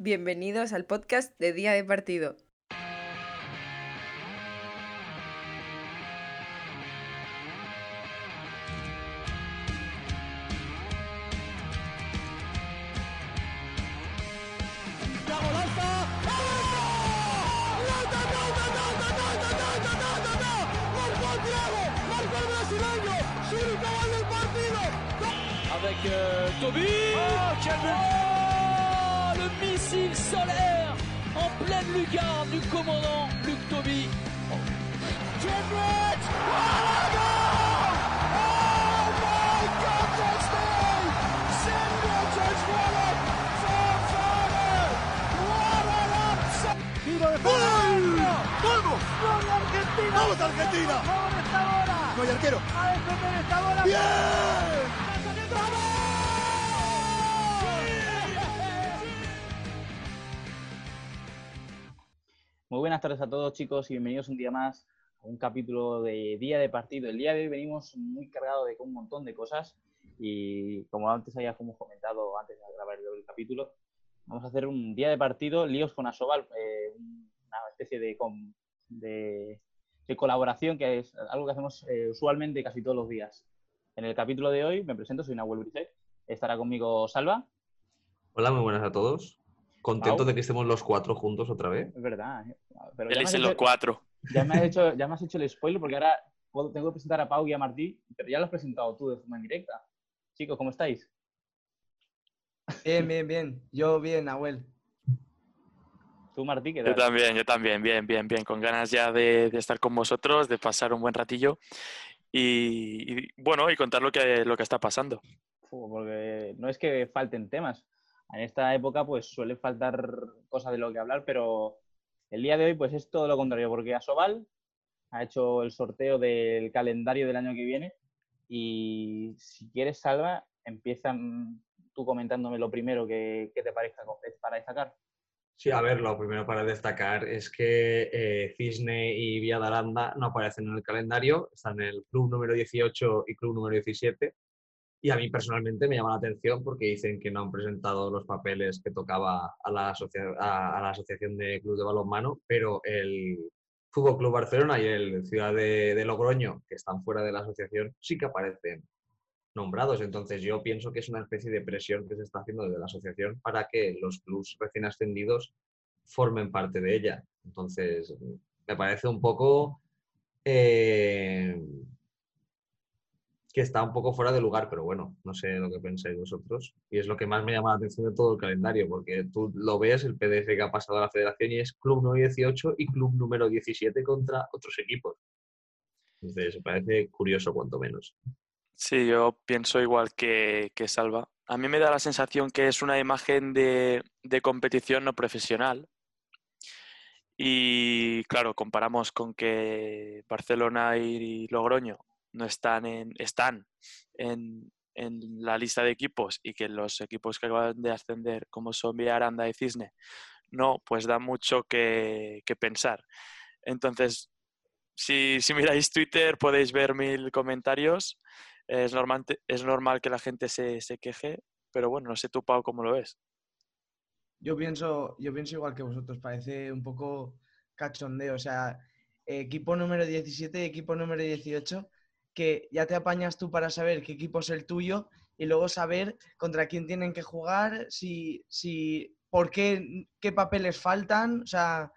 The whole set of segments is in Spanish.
Bienvenidos al podcast de Día de Partido. Pleine lucarne du commandant Luc Toby. Oh, Oh my God, ¡Vamos! ¡Vamos! Argentina! ¡Vamos, Argentina! ¡Vamos arquero. ¡A defender esta! ¡Bien! Buenas tardes a todos chicos y bienvenidos un día más a un capítulo de día de partido. El día de hoy venimos muy cargado de un montón de cosas y como antes habíamos comentado antes de grabar el capítulo, vamos a hacer un día de partido, líos con Asobal, eh, una especie de, com- de- colaboración que es algo que hacemos eh, usualmente casi todos los días. En el capítulo de hoy me presento, soy Nahuel Bricet, estará conmigo Salva, Hola, muy buenas a todos. Contento Pau. de que estemos los cuatro juntos otra vez. es verdad. ¿eh? Pero ya me Feliz has en los hecho- cuatro. Ya me has hecho, ya me has hecho el spoiler porque ahora puedo- tengo que presentar a Pau y a Martí, pero ya lo has presentado tú de forma indirecta. Chicos, ¿cómo estáis? Bien, bien, bien. Yo bien, Nahuel. Tú, Martí, ¿qué Yo tal? también, yo también, bien, bien, bien, con ganas ya de, de estar con vosotros, de pasar un buen ratillo y, y, bueno, y contar lo que, lo que está pasando. Porque no es que falten temas. En esta época, pues suele faltar cosas de lo que hablar, pero el día de hoy, pues es todo lo contrario, porque Asobal ha hecho el sorteo del calendario del año que viene y si quieres, Salva, empieza mm, tú comentándome lo primero que, que te parezca para destacar. Sí, a ver, lo primero para destacar es que eh, Cisne y Vía de Aranda no aparecen en el calendario, están en el club número 18 y club número 17. Y a mí personalmente me llama la atención porque dicen que no han presentado los papeles que tocaba a la, asocia- a, la Asociación de Club de Balonmano, pero el Fútbol Club Barcelona y el Ciudad de, Logroño, que están fuera de la asociación, sí que aparecen nombrados. Entonces yo pienso que es una especie de presión que se está haciendo desde la asociación para que los clubs recién ascendidos formen parte de ella. Entonces me parece un poco eh, que está un poco fuera de lugar, pero bueno, no sé lo que pensáis vosotros. Y es lo que más me llama la atención de todo el calendario, porque tú lo ves, el PDF que ha pasado a la federación y es club número 18 y club número 17 contra otros equipos. Entonces, parece curioso, cuanto menos. Sí, yo pienso igual que, que Salva. A mí me da la sensación que es una imagen de, de competición no profesional. Y claro, comparamos con que Barcelona y Logroño no están en, están en, en la lista de equipos y que los equipos que acaban de ascender, como son Villa Aranda y Cisne, no, pues da mucho que, que pensar. Entonces, si, si miráis Twitter podéis ver mil comentarios. Es normal, es normal que la gente se, se queje, pero bueno, no sé tú, Pau, cómo lo ves. Yo pienso, yo pienso igual que vosotros, parece un poco cachondeo. O sea, equipo número 17 y equipo número 18, que ya te apañas tú para saber qué equipo es el tuyo y luego saber contra quién tienen que jugar, si, si, por qué, qué papeles faltan. O sea,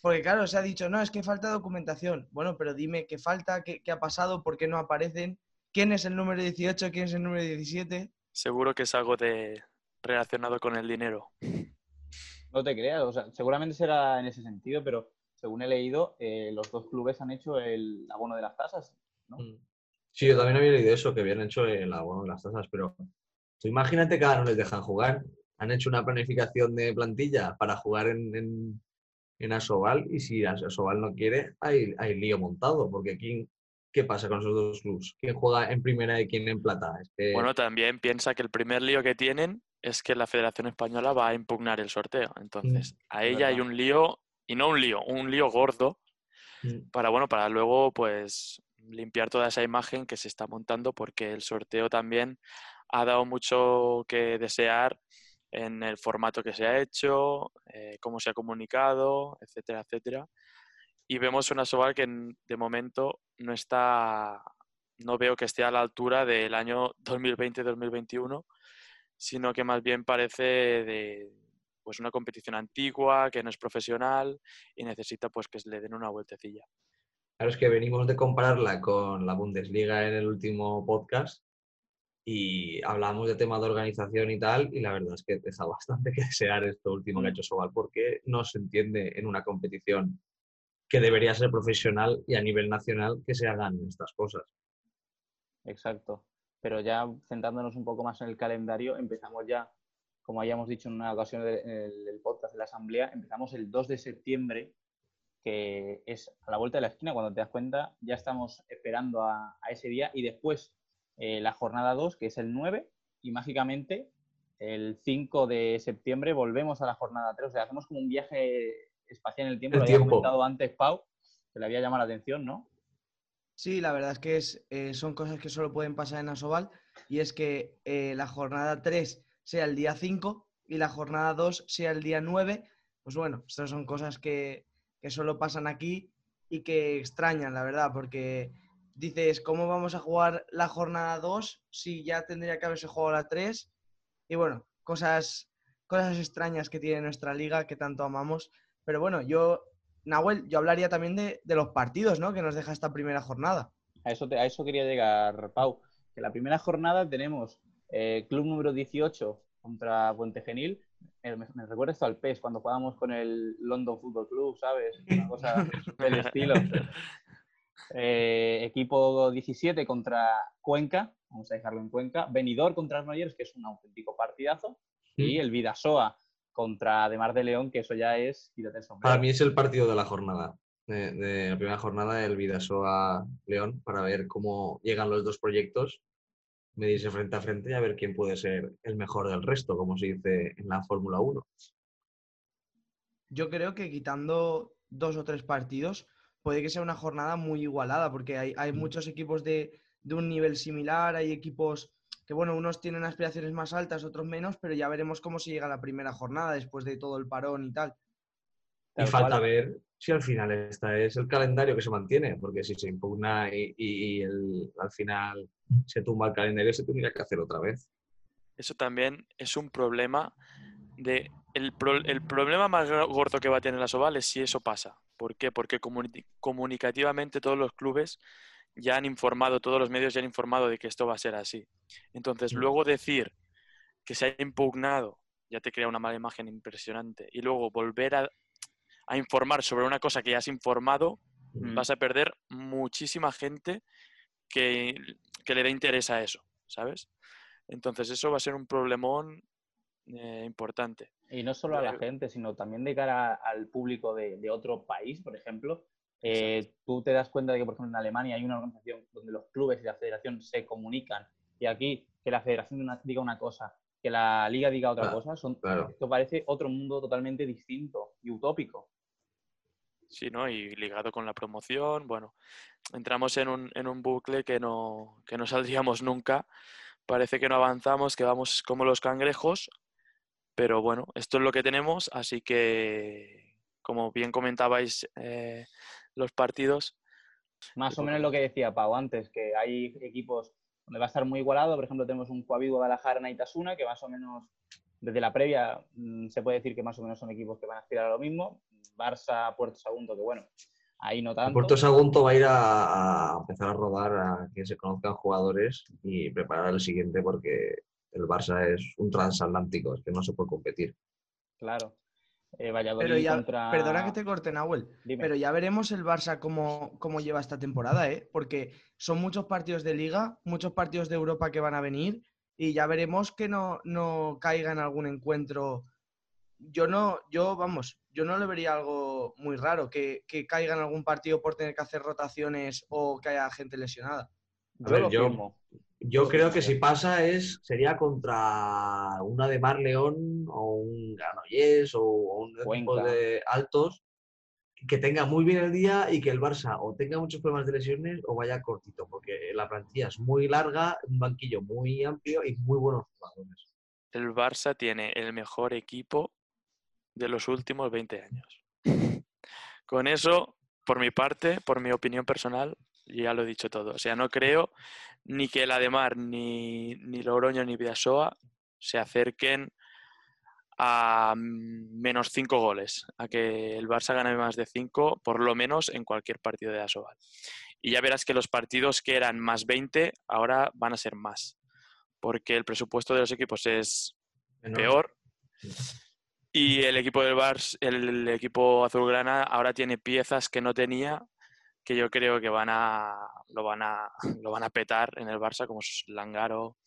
porque claro, se ha dicho, no, es que falta documentación. Bueno, pero dime qué falta, qué, qué ha pasado, por qué no aparecen, quién es el número 18, quién es el número 17. Seguro que es algo de relacionado con el dinero. No te creas, o sea, seguramente será en ese sentido, pero según he leído, eh, los dos clubes han hecho el abono de las tasas. ¿no? Mm. Sí, yo también había leído eso, que habían hecho el abono de las tasas, pero tú imagínate que ahora no les dejan jugar. Han hecho una planificación de plantilla para jugar en, en, en Asobal y si Asobal no quiere, hay, hay lío montado, porque ¿quién, ¿qué pasa con esos dos clubes? ¿Quién juega en primera y quién en plata? Es que- Bueno, también piensa que el primer lío que tienen es que la Federación Española va a impugnar el sorteo. Entonces, a es ella hay un lío, y no un lío, un lío gordo Mm. para, bueno, para luego, pues, limpiar toda esa imagen que se está montando porque el sorteo también ha dado mucho que desear en el formato que se ha hecho, eh, cómo se ha comunicado, etcétera, etcétera. Y vemos una Sobal que de momento no está, no veo que esté a la altura del año 2020-2021, sino que más bien parece de pues una competición antigua, que no es profesional y necesita pues que le den una vueltecilla. Claro, es que venimos de compararla con la Bundesliga en el último podcast y hablamos de temas de organización y tal, y la verdad es que deja bastante que desear esto último que ha hecho Sobal, porque no se entiende en una competición que debería ser profesional y a nivel nacional que se hagan estas cosas. Exacto. Pero ya centrándonos un poco más en el calendario, empezamos ya, como hayamos dicho en una ocasión del podcast de la Asamblea, empezamos el 2 de septiembre, que es a la vuelta de la esquina, cuando te das cuenta, ya estamos esperando a, a ese día y después eh, la jornada 2, que es el 9, y mágicamente el 5 de septiembre volvemos a la jornada 3, o sea, hacemos como un viaje espacial en el tiempo, El lo había tiempo. comentado antes Pau, que le había llamado la atención, ¿no? Sí, la verdad es que es, eh, son cosas que solo pueden pasar en Asobal y es que eh, la jornada 3 sea el día 5 y la jornada 2 sea el día 9. Pues bueno, estas son cosas que, que solo pasan aquí y que extrañan, la verdad, porque dices, ¿cómo vamos a jugar la jornada 2 si ya tendría que haberse jugado la 3? Y bueno, cosas, cosas extrañas que tiene nuestra liga que tanto amamos. Pero bueno, yo, Nahuel, yo hablaría también de, de los partidos, ¿no? Que nos deja esta primera jornada. A eso, a eso quería llegar, Pau. Que la primera jornada tenemos eh, Club número 18 contra Puente Genil. Me, me recuerda esto al PES, cuando jugábamos con el London Football Club, ¿sabes? Una cosa del estilo. Eh, equipo 17 contra Cuenca, vamos a dejarlo en Cuenca. Venidor contra Arnoyers, que es un auténtico partidazo. Y el Vidasoa contra Demar de León, que eso ya es quítate el sombrero. Para mí es el partido de la jornada, de, de la primera jornada del Vidasoa León, para ver cómo llegan los dos proyectos, medirse frente a frente y a ver quién puede ser el mejor del resto, como se dice en la Fórmula 1. Yo creo que quitando dos o tres partidos puede que sea una jornada muy igualada, porque hay, hay muchos equipos de, de un nivel similar, hay equipos que, bueno, unos tienen aspiraciones más altas, otros menos, pero ya veremos cómo se llega a la primera jornada después de todo el parón y tal. Y falta ver si al final esta es el calendario que se mantiene, porque si se impugna y, y- y el- al final se tumba el calendario, se tendría que hacer otra vez. Eso también es un problema de... El, pro- el problema más gordo que va a tener la Soval es si eso pasa. ¿Por qué? Porque comuni- comunicativamente todos los clubes ya han informado, todos los medios ya han informado de que esto va a ser así. Entonces, Mm. luego decir que se ha impugnado ya te crea una mala imagen impresionante. Y luego volver a, a informar sobre una cosa que ya has informado, Mm. vas a perder muchísima gente que, que le dé interés a eso, ¿sabes? Entonces eso va a ser un problemón eh, importante. Y no solo a la Pero- gente, sino también de cara al público de, de otro país, por ejemplo. Eh, tú te das cuenta de que, por ejemplo, en Alemania hay una organización donde los clubes y la federación se comunican. Y aquí, que la federación una- diga una cosa, que la liga diga otra Claro, cosa, son, claro. esto parece otro mundo totalmente distinto y utópico. Sí, ¿no? Y ligado con la promoción, bueno, entramos en un, en un bucle que no, que no saldríamos nunca. Parece que no avanzamos, que vamos como los cangrejos, pero bueno, esto es lo que tenemos, así que, como bien comentabais, eh, los partidos, Más o Tipo menos lo que decía Pau antes, que hay equipos donde va a estar muy igualado. Por ejemplo, tenemos un Coaví Guadalajara Naitasuna, que más o menos, desde la previa, mm, se puede decir que más o menos son equipos que van a aspirar a lo mismo. Barça, Puerto Sagunto, que bueno, ahí no tanto. Puerto Sagunto va a ir a, a empezar a rodar a que se conozcan jugadores y preparar el siguiente porque el Barça es un transatlántico, es que no se puede competir. Claro. Eh, Valladolid Pero ya, contra... perdona que te corte, Nahuel, Dime. pero ya veremos el Barça cómo, cómo lleva esta temporada, ¿eh? Porque son muchos partidos de liga, muchos partidos de Europa que van a venir y ya veremos que no, no caiga en algún encuentro. Yo no, yo, vamos, yo no le vería algo muy raro, que, que caiga en algún partido por tener que hacer rotaciones o que haya gente lesionada. Yo ver, lo yo- firmo. Yo creo que si pasa es sería contra una de Mar León o un Granollers o un equipo de altos que tenga muy bien el día y que el Barça o tenga muchos problemas de lesiones o vaya cortito, porque la plantilla es muy larga, un banquillo muy amplio y muy buenos jugadores. el Barça tiene el mejor equipo de los últimos 20 años. Con eso, por mi parte, por mi opinión personal, ya lo he dicho todo. O sea, no creo ni que el Ademar, ni, ni Logroño, ni Vidasoa se acerquen a menos 5 goles, a que el Barça gane más de 5, por lo menos en cualquier partido de Asobal. Y ya verás que los partidos que eran más 20 ahora van a ser más, porque el presupuesto de los equipos es Menor. peor y el equipo del Barça, el equipo azulgrana ahora tiene piezas que no tenía que yo creo que van a lo van a lo van a petar en el Barça como es Langaro,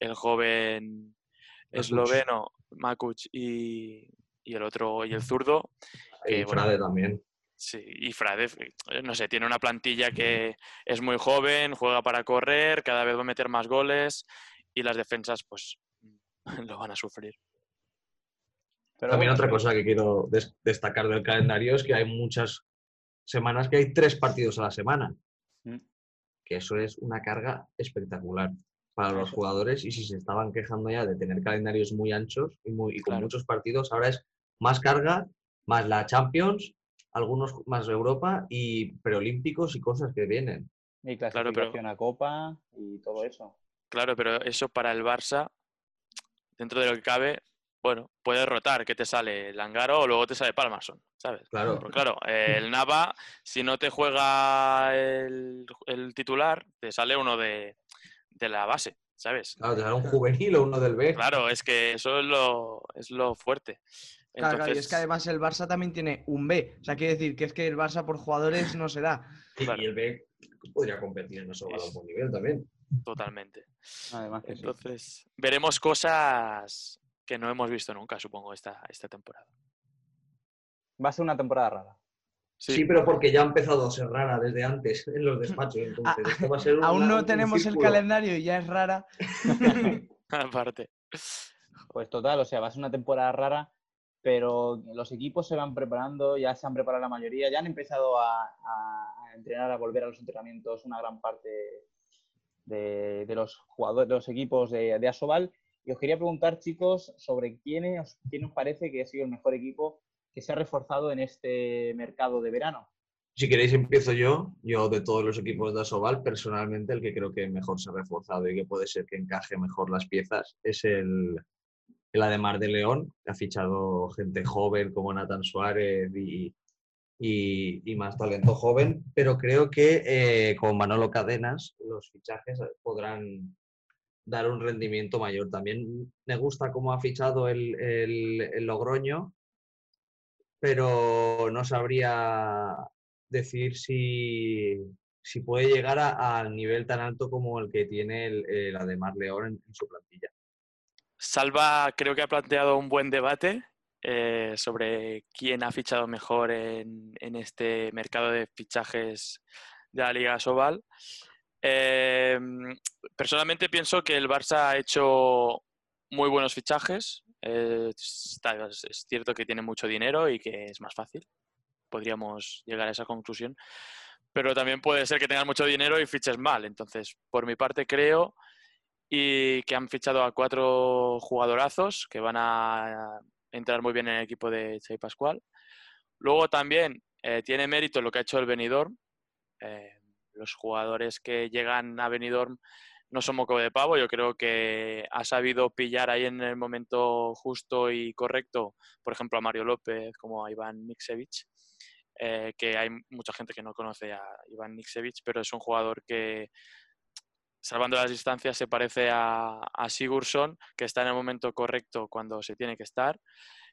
el joven Makuch. esloveno Makuch y, y el otro y el zurdo que, Y bueno, Frade también. Sí, y Frade, eh, no sé, tiene una plantilla que es muy joven, juega para correr, cada vez va a meter más goles y las defensas pues lo van a sufrir. Pero También bueno, otra cosa que quiero des- destacar del calendario es que hay muchas semanas que hay tres partidos a la semana. Mm. Que eso es una carga espectacular para los jugadores y si se estaban quejando ya de tener calendarios muy anchos y, muy, y con Claro. muchos partidos, ahora es más carga, más la Champions, algunos más Europa y preolímpicos y cosas que vienen. Y Claro, clasificación pero- a Copa y todo eso. Claro, pero eso para el Barça, dentro de lo que cabe, bueno, puede rotar, que te sale Langaro o luego te sale Palmason, ¿sabes? Claro, Porque claro, el Nava, si no te juega el, el titular, te sale uno de, de la base, ¿sabes? claro, te sale un juvenil o uno del B. Claro, es que eso es lo, es lo fuerte. Claro, claro, y es Entonces, que además el Barça también tiene un B. O sea, quiere decir que es que el Barça por jugadores no se da. Y, claro. y el B podría competir en eso a un buen nivel también. totalmente. Además que sí. Entonces, veremos cosas que no hemos visto nunca, supongo, esta, esta temporada. Va a ser una temporada rara. Sí, pero porque ya ha empezado a ser rara desde antes en los despachos. Entonces, esto va a ser Aún una- no un tenemos el calendario y ya es rara. Aparte. Pues total, o sea, va a ser una temporada rara, pero los equipos se van preparando, ya se han preparado la mayoría, ya han empezado a, a- a entrenar, a volver a los entrenamientos una gran parte de, de los jugadores, de los equipos de, de Asobal. Y os quería preguntar, chicos, sobre quién os, quién os parece que ha sido el mejor equipo que se ha reforzado en este mercado de verano. Si queréis, empiezo yo. Yo, de todos los equipos de Asobal, personalmente, el que creo que mejor se ha reforzado y que puede ser que encaje mejor las piezas es el, el Ademar de León, que ha fichado gente joven como Nathan Suárez y, y- más talento joven, pero creo que eh, con Manolo Cadenas los fichajes podrán dar un rendimiento mayor. También me gusta cómo ha fichado el, Logroño, pero no sabría decir si, si puede llegar al nivel tan alto como el que tiene el, el Ademar León en, en su plantilla. Salva creo que ha planteado un buen debate eh, sobre quién ha fichado mejor en, en este mercado de fichajes de la Liga Sobal. Eh, personalmente pienso que el Barça ha hecho muy buenos fichajes. Eh, está- es cierto que tiene mucho dinero y que es más fácil. Podríamos llegar a esa conclusión. Pero también puede ser que tengas mucho dinero y fiches mal. Entonces, por mi parte, creo y que han fichado a cuatro jugadorazos que van a entrar muy bien en el equipo de Xavi Pascual. Luego también eh, tiene mérito lo que ha hecho el Benidorm. Eh, los jugadores que llegan a Benidorm no son moco de pavo. Yo creo que ha sabido pillar ahí en el momento justo y correcto, por ejemplo, a Mario López como a Iván Niksevich, eh, que hay mucha gente que no conoce a Iván Niksevich, pero es un jugador que, salvando las distancias, se parece a, a Sigurdsson, que está en el momento correcto cuando se tiene que estar.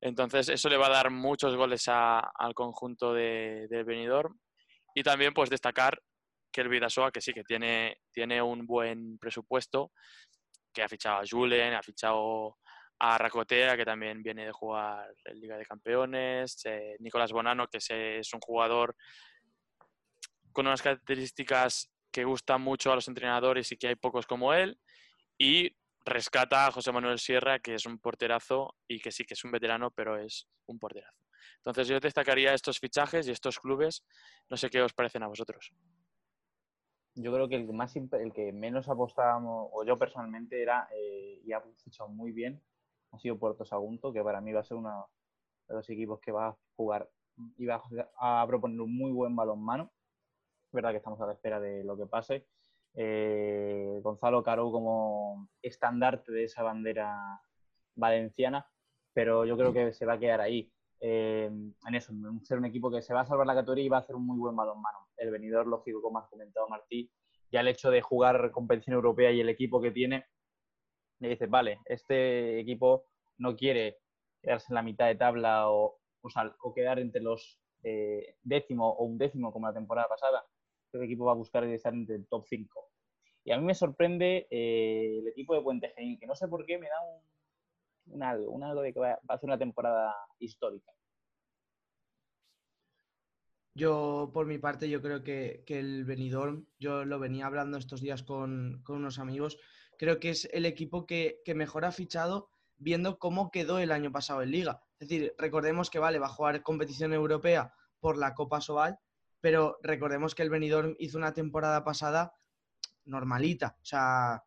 Entonces, eso le va a dar muchos goles al conjunto de, del Benidorm. Y también, pues, destacar que el Vidasoa, que sí que tiene, tiene un buen presupuesto, que ha fichado a Julen, ha fichado a Racotea, que también viene de jugar en Liga de Campeones, eh, Nicolás Bonano, que es un jugador con unas características que gustan mucho a los entrenadores y que hay pocos como él. Y rescata a José Manuel Sierra, que es un porterazo y que sí que es un veterano, pero es un porterazo. Entonces yo destacaría estos fichajes y estos clubes. No sé qué os parecen a vosotros. Yo creo que el más, el que menos apostábamos, o yo personalmente, era, eh, y ha fichado muy bien, ha sido Puerto Sagunto, que para mí va a ser uno de los equipos que va a jugar y va a proponer un muy buen balonmano. Es verdad que estamos a la espera de lo que pase. Eh, Gonzalo Caro como estandarte de esa bandera valenciana, pero yo creo que se va a quedar ahí. eh, en eso, ser un equipo que se va a salvar la categoría y va a hacer un muy buen balonmano. El venidor, lógico, como has comentado, Martí, ya el hecho de jugar competición europea y el equipo que tiene, le dices, vale, este equipo no quiere quedarse en la mitad de tabla o, o, quedar entre los eh, décimo o un décimo como la temporada pasada. Este equipo va a buscar estar entre el top 5. Y a mí me sorprende eh, el equipo de Puente Genil, que no sé por qué me da un, algo, un algo de que va va a hacer una temporada histórica. Yo, por mi parte, yo creo que, que el Benidorm, yo lo venía hablando estos días con, con unos amigos, creo que es el equipo que, que mejor ha fichado viendo cómo quedó el año pasado en Liga. Es decir, recordemos que, vale, va a jugar competición europea por la Copa Sobal, pero recordemos que el Benidorm hizo una temporada pasada normalita, o sea,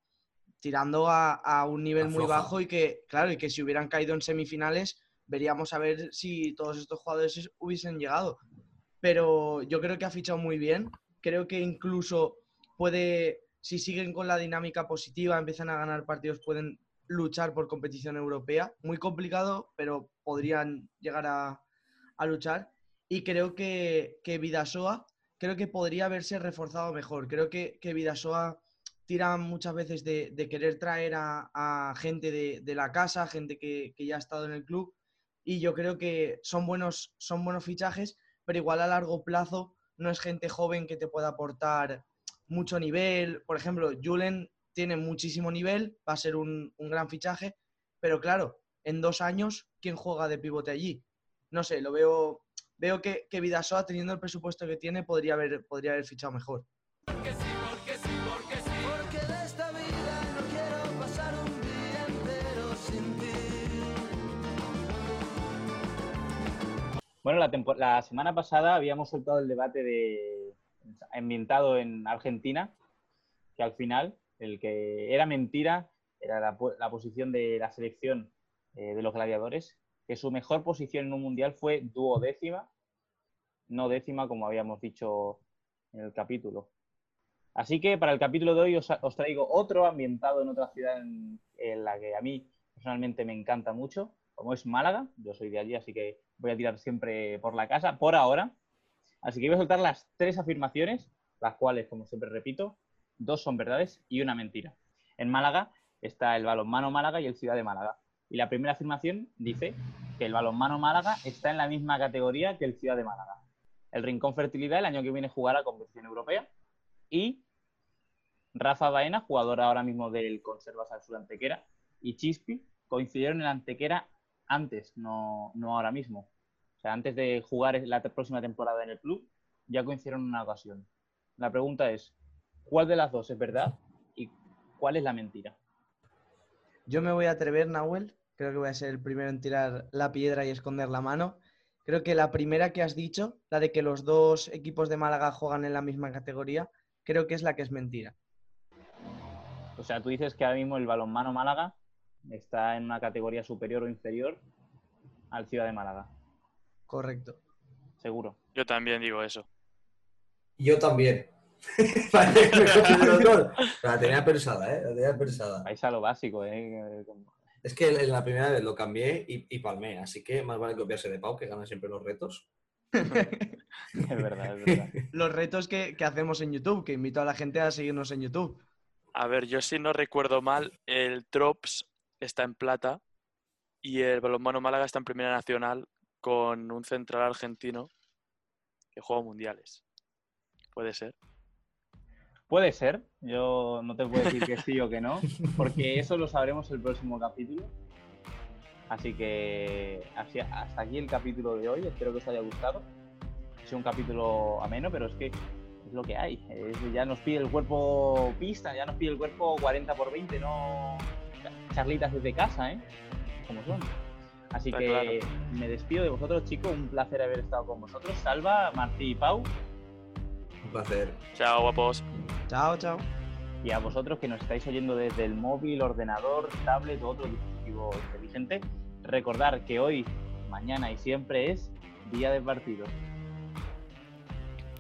tirando a, a un nivel muy bajo y que, claro, y que si hubieran caído en semifinales, veríamos a ver si todos estos jugadores hubiesen llegado pero yo creo que ha fichado muy bien. Creo que incluso puede, si siguen con la dinámica positiva, empiezan a ganar partidos, pueden luchar por competición europea. Muy complicado, pero podrían llegar a, a luchar. Y creo que, que Vidasoa, creo que podría haberse reforzado mejor. Creo que, que Vidasoa tira muchas veces de, querer traer a, a gente de, de la casa, gente que, que ya ha estado en el club. Y yo creo que son buenos, son buenos fichajes, pero igual a largo plazo no es gente joven que te pueda aportar mucho nivel. Por ejemplo, Julen tiene muchísimo nivel, va a ser un, un gran fichaje, pero claro, en dos años, ¿quién juega de pivote allí? No sé, lo veo, veo que, que Vidasoa, teniendo el presupuesto que tiene, podría haber, podría haber fichado mejor. Bueno, la, semana pasada habíamos soltado el debate de ambientado en Argentina, que al final el que era mentira era la, po- la posición de la selección eh, de los gladiadores, que su mejor posición en un mundial fue duodécima, no décima como habíamos dicho en el capítulo. Así que para el capítulo de hoy os, os traigo otro ambientado en otra ciudad en, en la que a mí personalmente me encanta mucho, como es Málaga. Yo soy de allí, así que voy a tirar siempre por la casa, por ahora. Así que voy a soltar las tres afirmaciones, las cuales, como siempre repito, dos son verdades y una mentira. En Málaga está el balonmano Málaga y el Ciudad de Málaga. Y la primera afirmación dice que el balonmano Málaga está en la misma categoría que el Ciudad de Málaga. El Rincón Fertilidad el año que viene jugará competición europea y Rafa Baena, jugador ahora mismo del Conservas al Sur Antequera, y Chispi coincidieron en Antequera antes, no, no ahora mismo. O sea, antes de jugar la próxima temporada en el club, ya coincidieron en una ocasión. La pregunta es, ¿cuál de las dos es verdad y cuál es la mentira? Yo me voy a atrever, Nahuel. Creo que voy a ser el primero en tirar la piedra y esconder la mano. Creo que la primera que has dicho, la de que los dos equipos de Málaga juegan en la misma categoría, creo que es la que es mentira. O sea, tú dices que ahora mismo el balonmano Málaga está en una categoría superior o inferior al Ciudad de Málaga. Correcto. Seguro. Yo también digo eso. Yo también. La tenía pensada, ¿eh? La tenía pensada. Vais a lo básico, ¿eh? Es que en la primera vez lo cambié y, y palmé, así que más vale copiarse de Pau, que gana siempre los retos. Es verdad, es verdad. Los retos que, que hacemos en YouTube, que invito a la gente a seguirnos en YouTube. A ver, yo si no recuerdo mal, el Trops está en plata y el Balonmano Málaga está en Primera Nacional con un central argentino que juega mundiales. Puede ser. Puede ser, yo no te puedo decir que sí o que no, porque eso lo sabremos el próximo capítulo. Así que hasta aquí el capítulo de hoy, espero que os haya gustado. Sido un capítulo ameno, pero es que es lo que hay. Es- ya nos pide el cuerpo pista, ya nos pide el cuerpo 40 por 20, no charlitas desde casa, ¿eh? Como son. Así Está que claro. me despido de vosotros, chicos. Un placer haber estado con vosotros. Salva, Martí y Pau. Un placer. Chao, guapos. Chao, chao. y a vosotros que nos estáis oyendo desde el móvil, ordenador, tablet o otro dispositivo inteligente. Recordar que hoy, mañana y siempre es día de partido.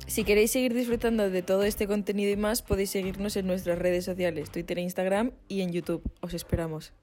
Si queréis seguir disfrutando de todo este contenido y más, podéis seguirnos en nuestras redes sociales, Twitter e Instagram y en YouTube. Os esperamos.